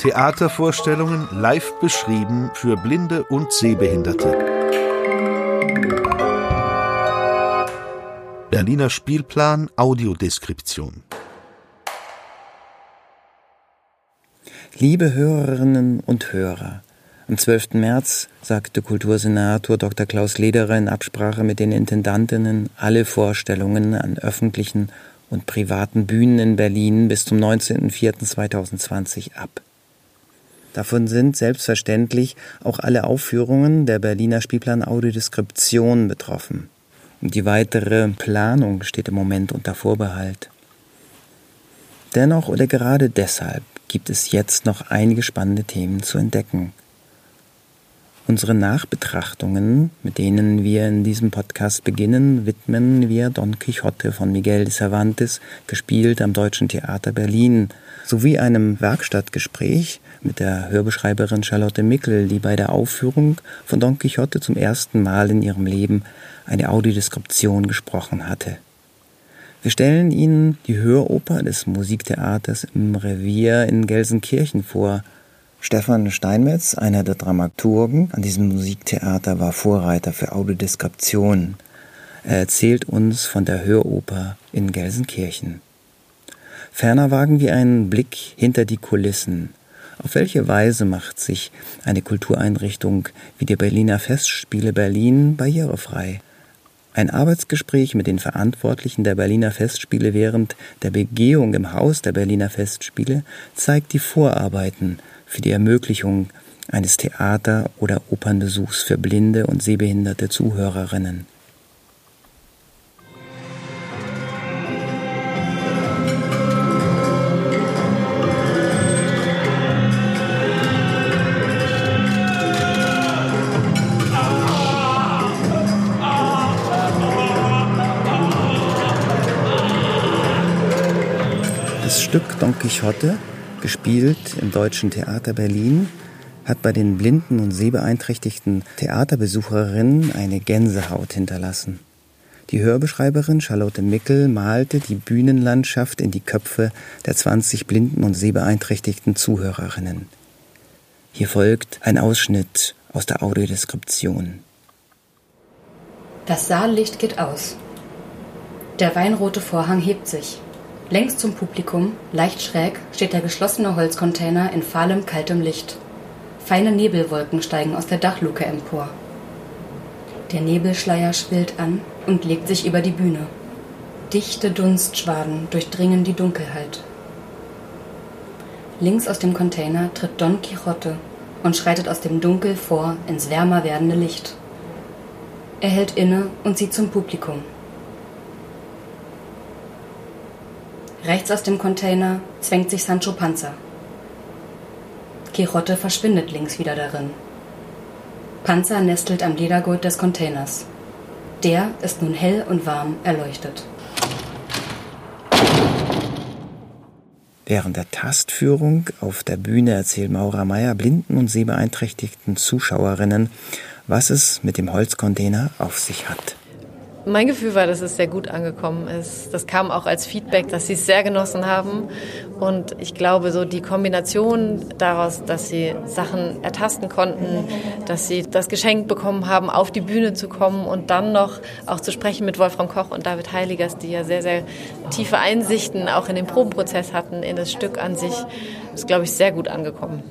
Theatervorstellungen live beschrieben für Blinde und Sehbehinderte. Berliner Spielplan Audiodeskription. Liebe Hörerinnen und Hörer, am 12. März sagte Kultursenator Dr. Klaus Lederer in Absprache mit den Intendantinnen alle Vorstellungen an öffentlichen und privaten Bühnen in Berlin bis zum 19.04.2020 ab. Davon sind selbstverständlich auch alle Aufführungen der Berliner Spielplan Audiodeskription betroffen. Die weitere Planung steht im Moment unter Vorbehalt. Dennoch oder gerade deshalb gibt es jetzt noch einige spannende Themen zu entdecken. Unsere Nachbetrachtungen, mit denen wir in diesem Podcast beginnen, widmen wir Don Quixote von Miguel de Cervantes, gespielt am Deutschen Theater Berlin, sowie einem Werkstattgespräch mit der Hörbeschreiberin Charlotte Mickel, die bei der Aufführung von Don Quixote zum ersten Mal in ihrem Leben eine Audiodeskription gesprochen hatte. Wir stellen Ihnen die Höroper des Musiktheaters im Revier in Gelsenkirchen vor. Stefan Steinmetz, einer der Dramaturgen an diesem Musiktheater, war Vorreiter für Audiodeskription. Er erzählt uns von der Höroper in Gelsenkirchen. Ferner wagen wir einen Blick hinter die Kulissen. Auf welche Weise macht sich eine Kultureinrichtung wie die Berliner Festspiele Berlin barrierefrei? Ein Arbeitsgespräch mit den Verantwortlichen der Berliner Festspiele während der Begehung im Haus der Berliner Festspiele zeigt die Vorarbeiten für die Ermöglichung eines Theater- oder Opernbesuchs für blinde und sehbehinderte Zuhörerinnen. Stück Don Quixote, gespielt im Deutschen Theater Berlin, hat bei den blinden und sehbeeinträchtigten Theaterbesucherinnen eine Gänsehaut hinterlassen. Die Hörbeschreiberin Charlotte Mickel malte die Bühnenlandschaft in die Köpfe der 20 blinden und sehbeeinträchtigten Zuhörerinnen. Hier folgt ein Ausschnitt aus der Audiodeskription. Das Saallicht geht aus. Der weinrote Vorhang hebt sich. Längs zum Publikum, leicht schräg, steht der geschlossene Holzcontainer in fahlem, kaltem Licht. Feine Nebelwolken steigen aus der Dachluke empor. Der Nebelschleier schwillt an und legt sich über die Bühne. Dichte Dunstschwaden durchdringen die Dunkelheit. Links aus dem Container tritt Don Quixote und schreitet aus dem Dunkel vor ins wärmer werdende Licht. Er hält inne und sieht zum Publikum. Rechts aus dem Container zwängt sich Sancho Panza. Quixote verschwindet links wieder darin. Panzer nestelt am Ledergurt des Containers. Der ist nun hell und warm erleuchtet. Während der Tastführung auf der Bühne erzählt Maura Meyer blinden und sehbeeinträchtigten Zuschauerinnen, was es mit dem Holzcontainer auf sich hat. Mein Gefühl war, dass es sehr gut angekommen ist. Das kam auch als Feedback, dass sie es sehr genossen haben. Und ich glaube, so die Kombination daraus, dass sie Sachen ertasten konnten, dass sie das Geschenk bekommen haben, auf die Bühne zu kommen und dann noch auch zu sprechen mit Wolfram Koch und David Heiligers, die ja sehr, sehr tiefe Einsichten auch in den Probenprozess hatten, in das Stück an sich, ist, glaube ich, sehr gut angekommen.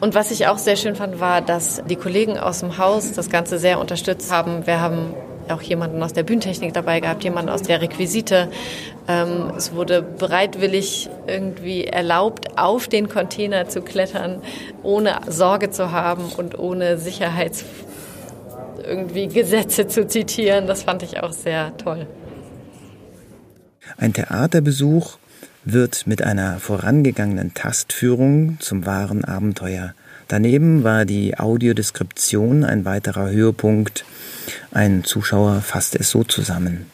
Und was ich auch sehr schön fand, war, dass die Kollegen aus dem Haus das Ganze sehr unterstützt haben. Wir haben auch jemanden aus der Bühnentechnik dabei gehabt, jemanden aus der Requisite. Ähm, es wurde bereitwillig irgendwie erlaubt, auf den Container zu klettern, ohne Sorge zu haben und ohne Sicherheits irgendwie Gesetze zu zitieren. Das fand ich auch sehr toll. Ein Theaterbesuch wird mit einer vorangegangenen Tastführung zum wahren Abenteuer. Daneben war die Audiodeskription ein weiterer Höhepunkt ein Zuschauer fasst es so zusammen.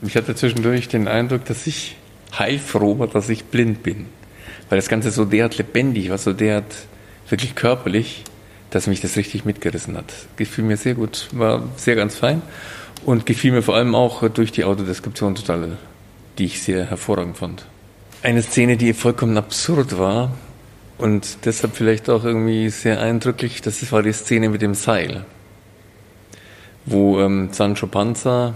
Ich hatte zwischendurch den Eindruck, dass ich heilfroh war, dass ich blind bin. Weil das Ganze so derart lebendig war, so derart wirklich körperlich, dass mich das richtig mitgerissen hat. Gefiel mir sehr gut, war sehr ganz fein und gefiel mir vor allem auch durch die Autodeskription total, die ich sehr hervorragend fand. Eine Szene, die vollkommen absurd war und deshalb vielleicht auch irgendwie sehr eindrücklich, das war die Szene mit dem Seil, wo ähm, Sancho Panza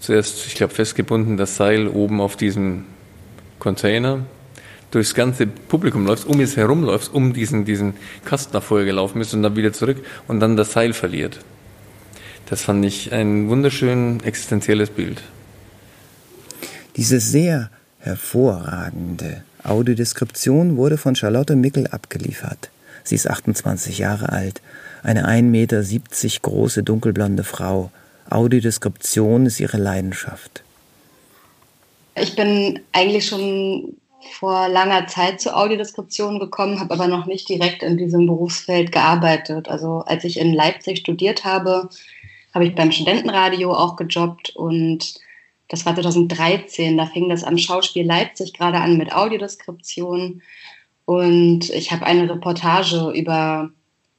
zuerst, ich glaube, festgebunden das Seil oben auf diesem Container durchs ganze Publikum läufst, um es herumläufst, um diesen, diesen Kasten nach vorher gelaufen bist und dann wieder zurück und dann das Seil verliert. Das fand ich ein wunderschön existenzielles Bild. Diese sehr hervorragende Audiodeskription wurde von Charlotte Mickel abgeliefert. Sie ist 28 Jahre alt, eine 1,70 Meter große dunkelblonde Frau. Audiodeskription ist ihre Leidenschaft. Ich bin eigentlich schon vor langer Zeit zur Audiodeskription gekommen, habe aber noch nicht direkt in diesem Berufsfeld gearbeitet. Also als ich in Leipzig studiert habe, habe ich beim Studentenradio auch gejobbt und das war 2013. Da fing das am Schauspiel Leipzig gerade an mit Audiodeskription und ich habe eine Reportage über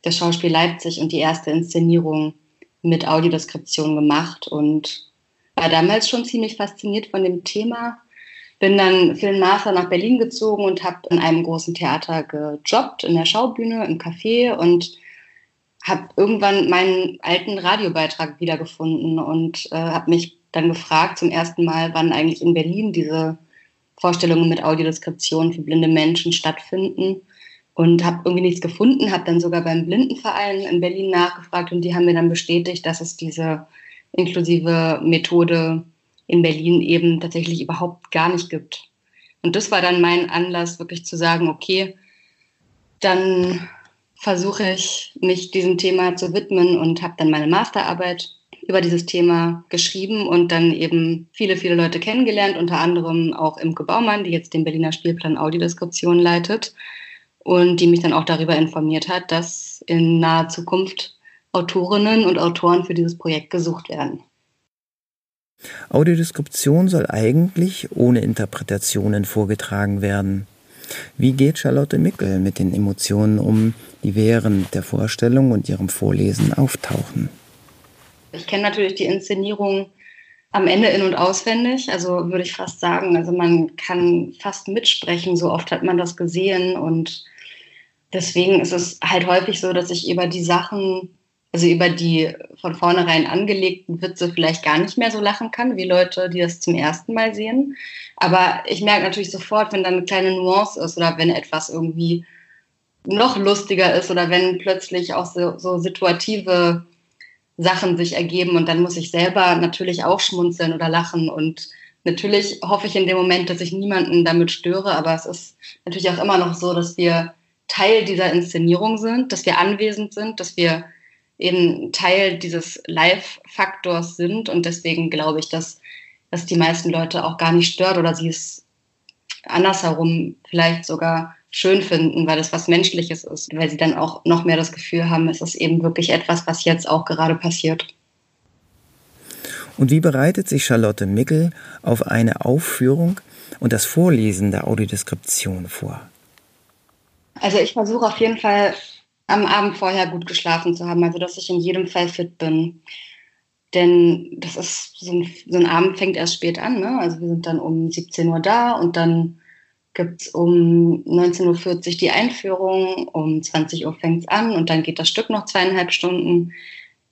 das Schauspiel Leipzig und die erste Inszenierung mit Audiodeskription gemacht und war damals schon ziemlich fasziniert von dem Thema bin dann für den Master nach Berlin gezogen und habe in einem großen Theater gejobbt, in der Schaubühne, im Café und habe irgendwann meinen alten Radiobeitrag wiedergefunden und äh, habe mich dann gefragt zum ersten Mal, wann eigentlich in Berlin diese Vorstellungen mit Audiodeskription für blinde Menschen stattfinden und habe irgendwie nichts gefunden, habe dann sogar beim Blindenverein in Berlin nachgefragt und die haben mir dann bestätigt, dass es diese inklusive Methode in Berlin eben tatsächlich überhaupt gar nicht gibt. Und das war dann mein Anlass, wirklich zu sagen, okay, dann versuche ich mich diesem Thema zu widmen und habe dann meine Masterarbeit über dieses Thema geschrieben und dann eben viele, viele Leute kennengelernt, unter anderem auch Imke Baumann, die jetzt den Berliner Spielplan Audiodeskription leitet und die mich dann auch darüber informiert hat, dass in naher Zukunft Autorinnen und Autoren für dieses Projekt gesucht werden. Audiodeskription soll eigentlich ohne Interpretationen vorgetragen werden. Wie geht Charlotte Mickel mit den Emotionen um, die während der Vorstellung und ihrem Vorlesen auftauchen? Ich kenne natürlich die Inszenierung am Ende in- und auswendig, also würde ich fast sagen, also man kann fast mitsprechen, so oft hat man das gesehen. Und deswegen ist es halt häufig so, dass ich über die Sachen also über die von vornherein angelegten Witze vielleicht gar nicht mehr so lachen kann, wie Leute, die das zum ersten Mal sehen. Aber ich merke natürlich sofort, wenn da eine kleine Nuance ist oder wenn etwas irgendwie noch lustiger ist oder wenn plötzlich auch so, so situative Sachen sich ergeben und dann muss ich selber natürlich auch schmunzeln oder lachen und natürlich hoffe ich in dem Moment, dass ich niemanden damit störe, aber es ist natürlich auch immer noch so, dass wir Teil dieser Inszenierung sind, dass wir anwesend sind, dass wir eben Teil dieses Live-Faktors sind. Und deswegen glaube ich, dass das die meisten Leute auch gar nicht stört oder sie es andersherum vielleicht sogar schön finden, weil es was Menschliches ist, weil sie dann auch noch mehr das Gefühl haben, es ist eben wirklich etwas, was jetzt auch gerade passiert. Und wie bereitet sich Charlotte Mickel auf eine Aufführung und das Vorlesen der Audiodeskription vor? Also ich versuche auf jeden Fall am Abend vorher gut geschlafen zu haben, also dass ich in jedem Fall fit bin. Denn das ist so ein, so ein Abend fängt erst spät an, ne? Also wir sind dann um 17 Uhr da und dann gibt es um 19.40 Uhr die Einführung, um 20 Uhr fängt es an und dann geht das Stück noch zweieinhalb Stunden.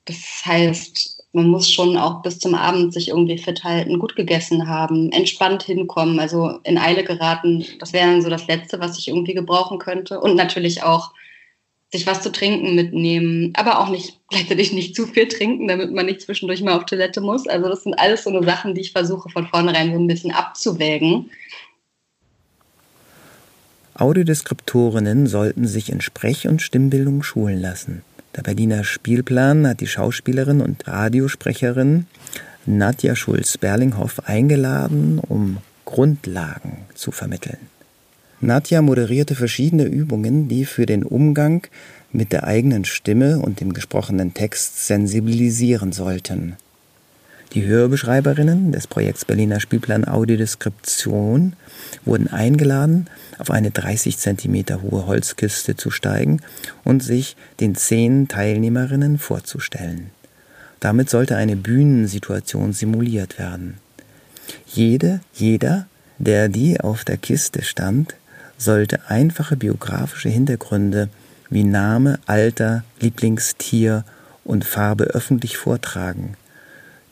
Das heißt, man muss schon auch bis zum Abend sich irgendwie fit halten, gut gegessen haben, entspannt hinkommen, also in Eile geraten. Das wäre dann so das Letzte, was ich irgendwie gebrauchen könnte. Und natürlich auch sich was zu trinken mitnehmen, aber auch nicht gleichzeitig nicht zu viel trinken, damit man nicht zwischendurch mal auf Toilette muss. Also das sind alles so eine Sachen, die ich versuche von vornherein so ein bisschen abzuwägen. Audiodeskriptorinnen sollten sich in Sprech- und Stimmbildung schulen lassen. Der Berliner Spielplan hat die Schauspielerin und Radiosprecherin Nadja Schulz-Berlinghoff eingeladen, um Grundlagen zu vermitteln. Nadja moderierte verschiedene Übungen, die für den Umgang mit der eigenen Stimme und dem gesprochenen Text sensibilisieren sollten. Die Hörbeschreiberinnen des Projekts Berliner Spielplan Audiodeskription wurden eingeladen, auf eine 30 cm hohe Holzkiste zu steigen und sich den zehn Teilnehmerinnen vorzustellen. Damit sollte eine Bühnensituation simuliert werden. Jede, jeder der die auf der Kiste stand, sollte einfache biografische Hintergründe wie Name, Alter, Lieblingstier und Farbe öffentlich vortragen.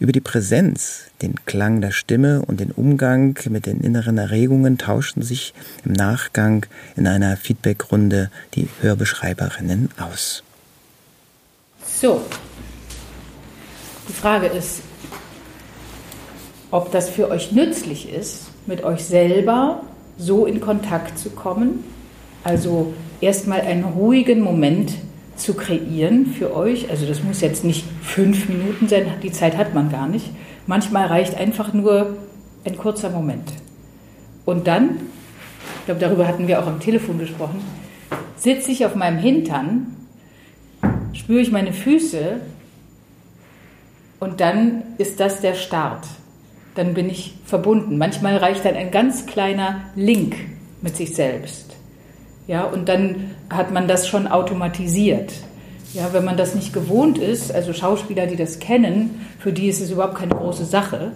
Über die Präsenz, den Klang der Stimme und den Umgang mit den inneren Erregungen tauschten sich im Nachgang in einer Feedbackrunde die Hörbeschreiberinnen aus. So, die Frage ist, ob das für euch nützlich ist, mit euch selber so in Kontakt zu kommen, also erstmal einen ruhigen Moment zu kreieren für euch. Also das muss jetzt nicht fünf Minuten sein, die Zeit hat man gar nicht. Manchmal reicht einfach nur ein kurzer Moment. Und dann, ich glaube, darüber hatten wir auch am Telefon gesprochen, sitze ich auf meinem Hintern, spüre ich meine Füße und dann ist das der Start. Dann bin ich verbunden. Manchmal reicht dann ein ganz kleiner Link mit sich selbst. Ja, und dann hat man das schon automatisiert. Ja, wenn man das nicht gewohnt ist, also Schauspieler, die das kennen, für die ist es überhaupt keine große Sache.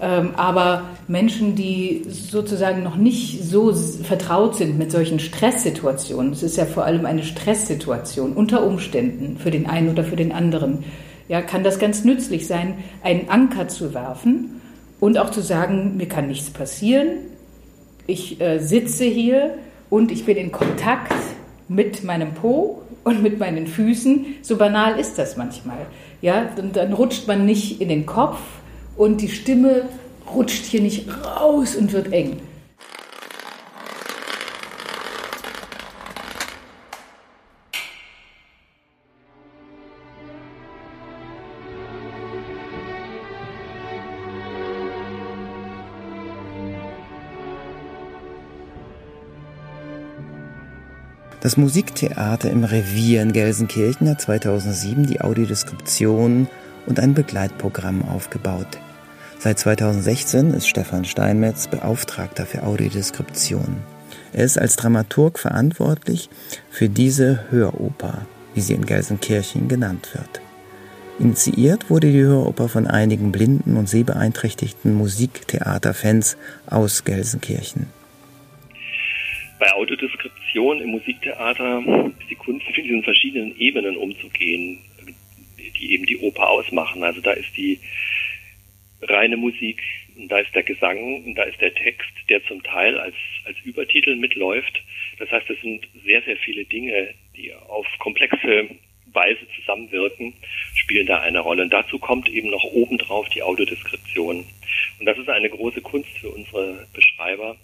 Ähm, aber Menschen, die sozusagen noch nicht so vertraut sind mit solchen Stresssituationen, es ist ja vor allem eine Stresssituation unter Umständen für den einen oder für den anderen, ja, kann das ganz nützlich sein, einen Anker zu werfen und auch zu sagen, mir kann nichts passieren, ich äh, sitze hier und ich bin in Kontakt mit meinem Po und mit meinen Füßen. So banal ist das manchmal. Ja, und dann rutscht man nicht in den Kopf und die Stimme rutscht hier nicht raus und wird eng. Das Musiktheater im Revier in Gelsenkirchen hat 2007 die Audiodeskription und ein Begleitprogramm aufgebaut. Seit 2016 ist Stefan Steinmetz Beauftragter für Audiodeskription. Er ist als Dramaturg verantwortlich für diese Höroper, wie sie in Gelsenkirchen genannt wird. Initiiert wurde die Höroper von einigen blinden und sehbeeinträchtigten Musiktheaterfans aus Gelsenkirchen. Bei Autodeskription im Musiktheater ist die Kunst mit diesen verschiedenen Ebenen umzugehen, die eben die Oper ausmachen. Also da ist die reine Musik, da ist der Gesang, da ist der Text, der zum Teil als, als Übertitel mitläuft. Das heißt, es sind sehr, sehr viele Dinge, die auf komplexe Weise zusammenwirken, spielen da eine Rolle. Und dazu kommt eben noch obendrauf die Audiodeskription. Und das ist eine große Kunst für unsere Beschreiber,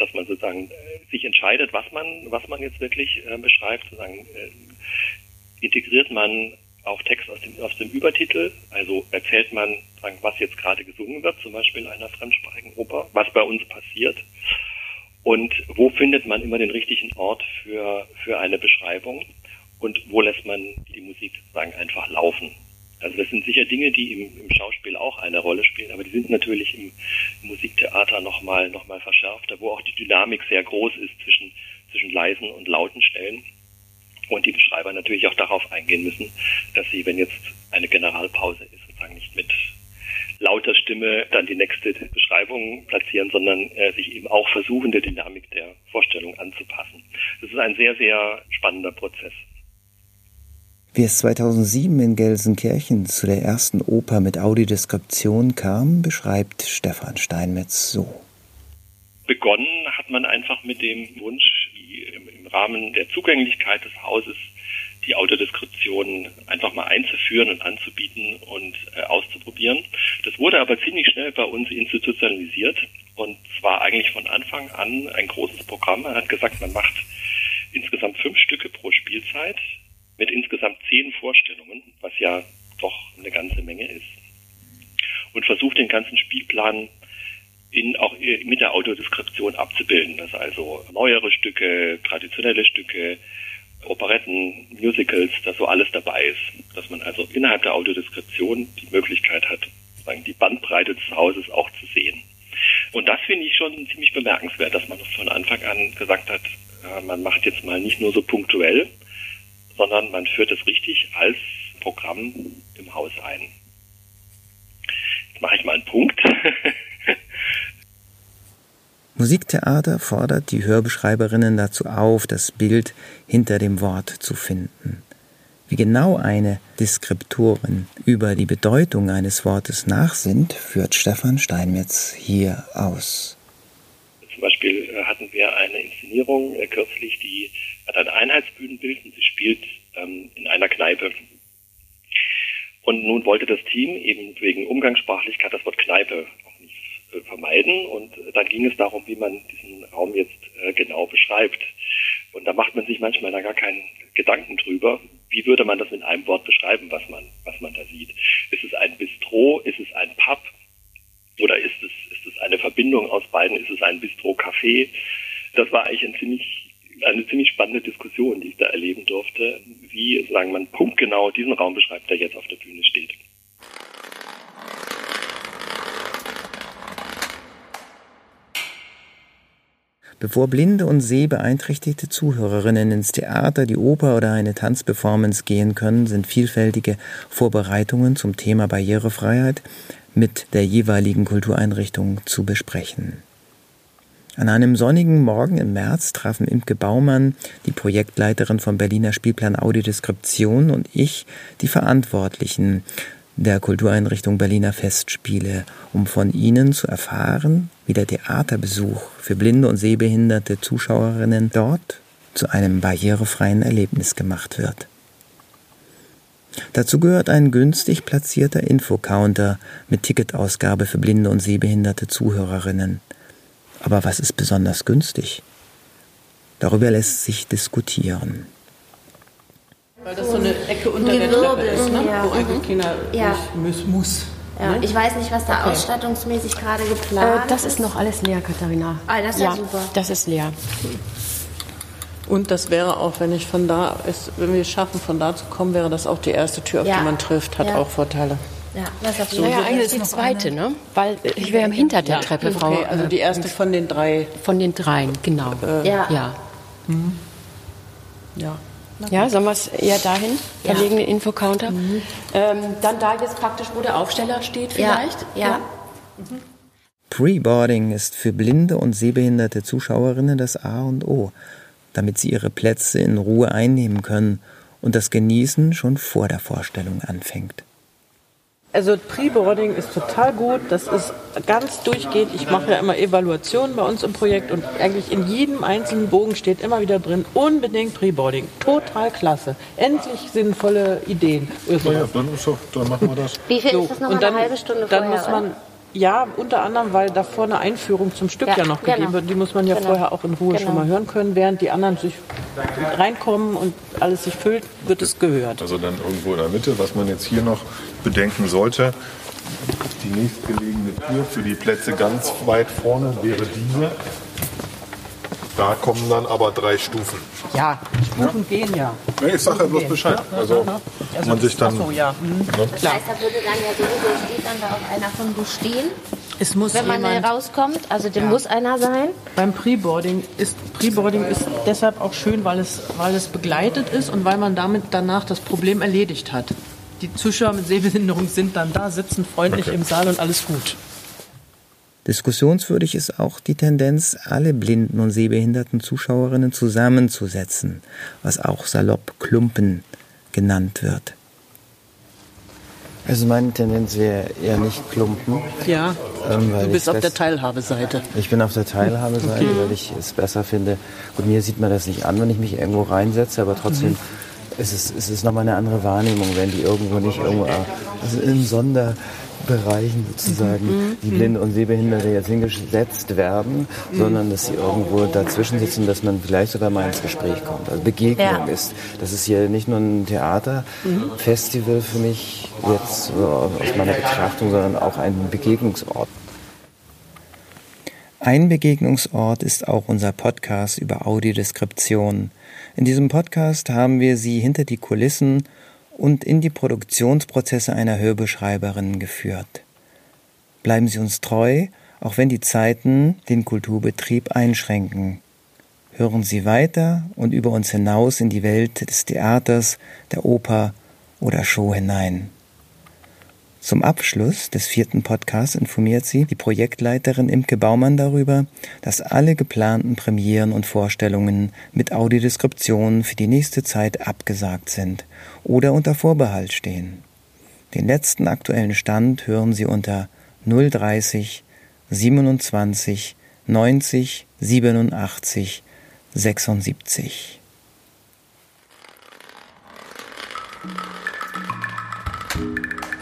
dass man sozusagen äh, sich entscheidet, was man, was man jetzt wirklich äh, beschreibt. Sozusagen äh, integriert man auch Text aus dem, aus dem Übertitel, also erzählt man, sagen, was jetzt gerade gesungen wird, zum Beispiel in einer fremdsprachigen Oper, was bei uns passiert. Und wo findet man immer den richtigen Ort für, für eine Beschreibung? Und wo lässt man die Musik sozusagen einfach laufen? Also das sind sicher Dinge, die im, im Schauspiel auch eine Rolle spielen, aber die sind natürlich im, Musiktheater nochmal noch mal verschärfter, wo auch die Dynamik sehr groß ist zwischen, zwischen leisen und lauten Stellen. Und die Beschreiber natürlich auch darauf eingehen müssen, dass sie, wenn jetzt eine Generalpause ist, sozusagen nicht mit lauter Stimme dann die nächste Beschreibung platzieren, sondern äh, sich eben auch versuchen, der Dynamik der Vorstellung anzupassen. Das ist ein sehr, sehr spannender Prozess. Wie es 2007 in Gelsenkirchen zu der ersten Oper mit Audiodeskription kam, beschreibt Stefan Steinmetz so. Begonnen hat man einfach mit dem Wunsch, im Rahmen der Zugänglichkeit des Hauses die Audiodeskription einfach mal einzuführen und anzubieten und äh, auszuprobieren. Das wurde aber ziemlich schnell bei uns institutionalisiert und zwar eigentlich von Anfang an ein großes Programm. Man hat gesagt, man macht insgesamt fünf Stücke pro Spielzeit mit insgesamt zehn Vorstellungen, was ja doch eine ganze Menge ist. Und versucht den ganzen Spielplan in, auch mit der Autodeskription abzubilden. Das also neuere Stücke, traditionelle Stücke, Operetten, Musicals, dass so alles dabei ist. Dass man also innerhalb der Autodeskription die Möglichkeit hat, sagen, die Bandbreite des Hauses auch zu sehen. Und das finde ich schon ziemlich bemerkenswert, dass man von Anfang an gesagt hat, man macht jetzt mal nicht nur so punktuell, sondern man führt es richtig als Programm im Haus ein. Jetzt mache ich mal einen Punkt. Musiktheater fordert die Hörbeschreiberinnen dazu auf, das Bild hinter dem Wort zu finden. Wie genau eine Deskriptorin über die Bedeutung eines Wortes nachsinnt, führt Stefan Steinmetz hier aus. Zum Beispiel äh, hatten wir eine Inszenierung äh, kürzlich, die hat ein Einheitsbühnenbild und sie spielt ähm, in einer Kneipe. Und nun wollte das Team eben wegen Umgangssprachlichkeit das Wort Kneipe auch nicht äh, vermeiden. Und äh, dann ging es darum, wie man diesen Raum jetzt äh, genau beschreibt. Und da macht man sich manchmal da gar keinen Gedanken drüber. Wie würde man das mit einem Wort beschreiben, was man, was man da sieht? Ist es ein Bistro? Ist es ein Pub? Oder ist es, ist es eine Verbindung aus beiden? Ist es ein Bistro-Café? Das war eigentlich ein ziemlich, eine ziemlich spannende Diskussion, die ich da erleben durfte, wie, sagen man, punktgenau diesen Raum beschreibt, der jetzt auf der Bühne steht. Bevor blinde und sehbeeinträchtigte Zuhörerinnen ins Theater, die Oper oder eine Tanzperformance gehen können, sind vielfältige Vorbereitungen zum Thema Barrierefreiheit mit der jeweiligen Kultureinrichtung zu besprechen. An einem sonnigen Morgen im März trafen Imke Baumann, die Projektleiterin vom Berliner Spielplan Audiodeskription und ich, die Verantwortlichen der Kultureinrichtung Berliner Festspiele, um von ihnen zu erfahren, wie der Theaterbesuch für blinde und sehbehinderte Zuschauerinnen dort zu einem barrierefreien Erlebnis gemacht wird. Dazu gehört ein günstig platzierter Infocounter mit Ticketausgabe für blinde und sehbehinderte Zuhörerinnen. Aber was ist besonders günstig? Darüber lässt sich diskutieren. Weil das so eine Ecke unter der Treppe ist, ne? ja. wo eigentlich keiner Ja. muss. muss. Ja, ne? ich weiß nicht, was da Okay. ausstattungsmäßig gerade Äh, geplant das ist noch alles leer, Katharina. Ah, das ist ja super. Das ist leer. Und das wäre auch, wenn ich von da, ist, wenn wir es schaffen, von da zu kommen, wäre das auch die erste Tür, auf Ja. die man trifft, hat Ja. auch Vorteile. Ja, das ist So, naja, eigentlich ist die zweite, ne? Weil äh, ich wäre hinter der Treppe, Frau. Okay, also die erste von den drei. Von den dreien, genau. Ja. Ja. Ja. Ja, sollen wir es eher dahin verlegen, den Infocounter? Ähm, dann da jetzt praktisch, wo der Aufsteller steht Ja, vielleicht? ja. Preboarding ist für blinde und sehbehinderte Zuschauerinnen das A und O, damit sie ihre Plätze in Ruhe einnehmen können und das Genießen schon vor der Vorstellung anfängt. Also Preboarding ist total gut. Das ist ganz durchgehend. Ich mache ja immer Evaluationen bei uns im Projekt und eigentlich in jedem einzelnen Bogen steht immer wieder drin, unbedingt Preboarding. Total klasse. Endlich sinnvolle Ideen. Ja, ja, dann ist doch, dann machen wir das. Wie viel So, ist das noch und dann, eine halbe Stunde dann vorher? muss man, ja, unter anderem, weil davor eine Einführung zum Stück Ja, ja, noch gegeben genau. wird. Die muss man ja Genau. vorher auch in Ruhe Genau. schon mal hören können. Während die anderen sich reinkommen und alles sich füllt, wird es gehört. Also dann irgendwo in der Mitte, was man jetzt hier noch bedenken sollte. Die nächstgelegene Tür für die Plätze ganz weit vorne wäre diese. Da kommen dann aber drei Stufen. Ja, Stufen gehen ja. Nee, ich sage ja bloß Bescheid. Also, Also, man sich dann. ach so, ja. Mhm. Ne? Das heißt, da würde dann ja sowieso, steht dann da auch einer von wo stehen, Es muss wenn man jemand, rauskommt. Also dem muss einer sein. beim Preboarding ist Preboarding ist deshalb auch schön, weil es, weil es begleitet ist und weil man damit danach das Problem erledigt hat. Die Zuschauer mit Sehbehinderung sind dann da, sitzen freundlich Okay. im Saal und alles gut. Diskussionswürdig ist auch die Tendenz, alle blinden und sehbehinderten Zuschauerinnen zusammenzusetzen, was auch salopp Klumpen genannt wird. Also meine Tendenz wäre eher nicht Klumpen. Ja, Ähm, weil du bist auf der Teilhabeseite. Ich bin auf der Teilhabeseite, weil ich es besser finde. Gut, mir sieht man das nicht an, wenn ich mich irgendwo reinsetze, aber trotzdem ist es, es ist nochmal eine andere Wahrnehmung, wenn die irgendwo nicht irgendwo, also in Sonderbereichen sozusagen, die Blinde und Sehbehinderte jetzt hingesetzt werden, sondern dass sie irgendwo dazwischen sitzen, dass man vielleicht sogar mal ins Gespräch kommt. Also Begegnung Ja. ist. Das ist hier nicht nur ein Theaterfestival für mich jetzt so aus meiner Betrachtung, sondern auch ein Begegnungsort. Ein Begegnungsort ist auch unser Podcast über Audiodeskription. In diesem Podcast haben wir Sie hinter die Kulissen und in die Produktionsprozesse einer Hörbeschreiberin geführt. Bleiben Sie uns treu, auch wenn die Zeiten den Kulturbetrieb einschränken. Hören Sie weiter und über uns hinaus in die Welt des Theaters, der Oper oder Show hinein. Zum Abschluss des vierten Podcasts informiert sie die Projektleiterin Imke Baumann darüber, dass alle geplanten Premieren und Vorstellungen mit Audiodeskription für die nächste Zeit abgesagt sind oder unter Vorbehalt stehen. Den letzten aktuellen Stand hören Sie unter 030 27 90 87 76.